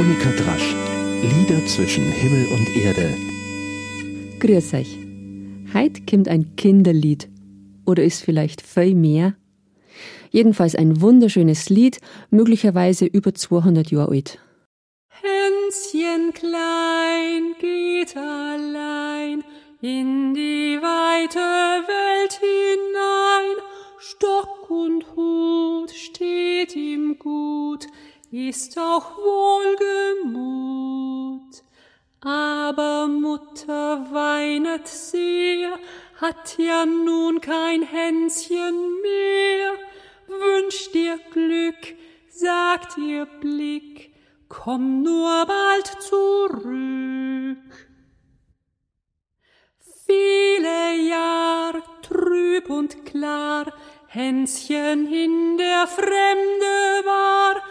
Monika Drasch. Lieder zwischen Himmel und Erde. Grüß euch. Heut kommt ein Kinderlied. Oder ist vielleicht viel mehr? Jedenfalls ein wunderschönes Lied, möglicherweise über 200 Jahre alt. Hänschen klein geht allein in die weite ist auch wohlgemut. Aber Mutter weinet sehr, hat ja nun kein Hänschen mehr. Wünscht dir Glück, sagt ihr Blick, komm nur bald zurück. Viele Jahr trüb und klar, Hänschen in der Fremde war,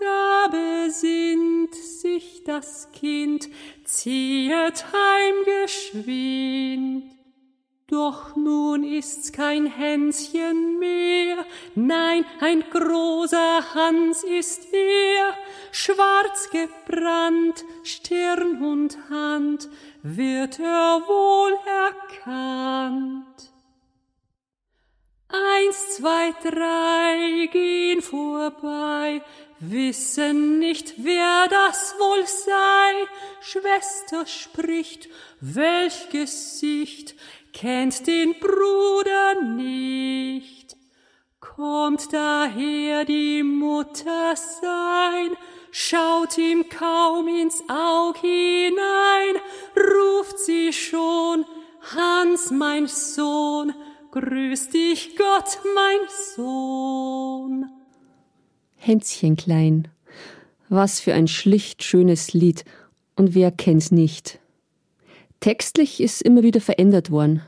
da besinnt sich das Kind, ziehet heim geschwind. Doch nun ist's kein Hänschen mehr, nein, ein großer Hans ist er, schwarz gebrannt, Stirn und Hand, wird er wohl erkannt. Eins, zwei, drei gehen vorbei, wissen nicht, wer das wohl sei. Schwester spricht, welch Gesicht kennt den Bruder nicht. Kommt daher die Mutter sein, schaut ihm kaum ins Aug hinein, ruft sie schon, Hans, mein Sohn, grüß dich Gott, mein Sohn. Hänschen klein, was für ein schlicht schönes Lied, und wer kennt's nicht? Textlich ist immer wieder verändert worden.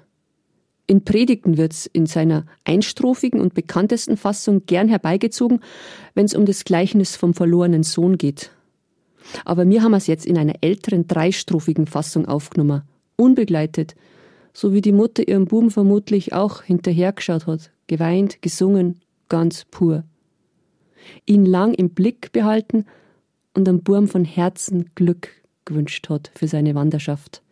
In Predigten wird's in seiner einstrophigen und bekanntesten Fassung gern herbeigezogen, wenn's um das Gleichnis vom verlorenen Sohn geht. Aber wir haben es jetzt in einer älteren dreistrophigen Fassung aufgenommen, unbegleitet, so wie die Mutter ihrem Buben vermutlich auch hinterhergeschaut hat, geweint, gesungen, ganz pur. Ihn lang im Blick behalten und am Burm von Herzen Glück gewünscht hat für seine Wanderschaft.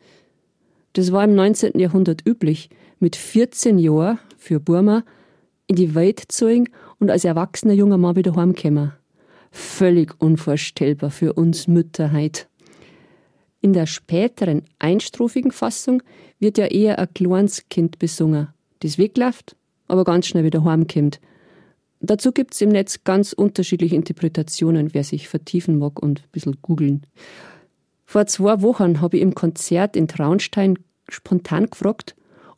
Das war im 19. Jahrhundert üblich, mit 14 Jahren für Burma in die Welt zu gehen und als erwachsener junger Mann wieder heimkommen. Völlig unvorstellbar für uns Mütter heut. In der späteren einstrophigen Fassung wird ja eher ein kleines Kind besungen, das wegläuft, aber ganz schnell wieder heimkommt. Dazu gibt's im Netz ganz unterschiedliche Interpretationen, wer sich vertiefen mag und ein bisschen googeln. Vor zwei Wochen habe ich im Konzert in Traunstein spontan gefragt,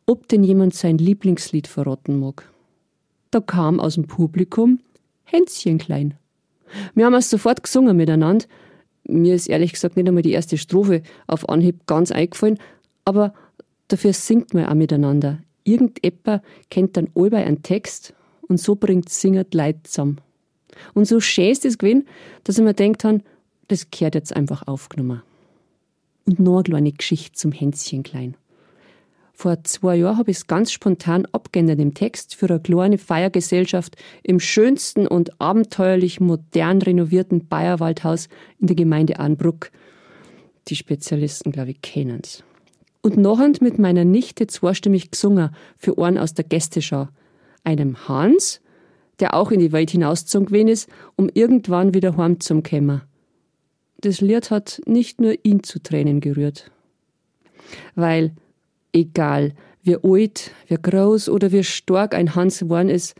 ob denn jemand sein Lieblingslied verraten mag. Da kam aus dem Publikum Hänschen klein. Wir haben es sofort gesungen miteinander. Mir ist ehrlich gesagt nicht einmal die erste Strophe auf Anhieb ganz eingefallen, aber dafür singt man auch miteinander. Irgendetwer kennt dann allbei einen Text und so bringt Singer Leid zusammen. Und so schön ist es gewesen, dass ich mir denkt habe, das kehrt jetzt einfach aufgenommen. Und noch eine kleine Geschichte zum Hänschen klein. Vor zwei Jahren habe ich es ganz spontan abgeändert im Text für eine kleine Feiergesellschaft im schönsten und abenteuerlich modern renovierten Bayerwaldhaus in der Gemeinde Arnbruck. Die Spezialisten, glaube ich, kennen's. Und nachher mit meiner Nichte zweistimmig gesungen für einen aus der Gästeschau. Einem Hans, der auch in die Welt gewesen ist, um irgendwann wieder heim zum kommen. Das Lied hat nicht nur ihn zu Tränen gerührt. Weil egal wie alt, wie groß oder wie stark ein Hans geworden ist,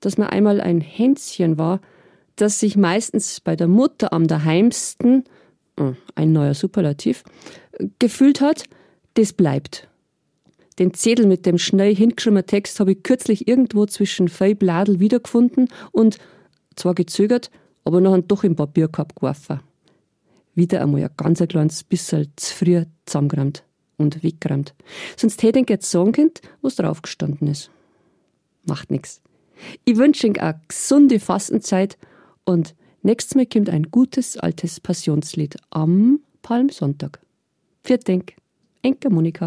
dass man einmal ein Hänschen war, das sich meistens bei der Mutter am daheimsten, hm, ein neuer Superlativ, gefühlt hat, das bleibt. Den Zettel mit dem schnell hingeschriebenen Text habe ich kürzlich irgendwo zwischen vier Bladel wiedergefunden und zwar gezögert, aber nachher doch im Papierkorb geworfen. Wieder einmal ein ganz kleines bisschen zu früh zusammengerammt und weggeräumt. Sonst hätte ich jetzt sagen können, was draufgestanden ist. Macht nix. Ich wünsche Ihnen eine gesunde Fastenzeit und nächstes Mal kommt ein gutes altes Passionslied am Palmsonntag. Vielen Dank. Enke Monika.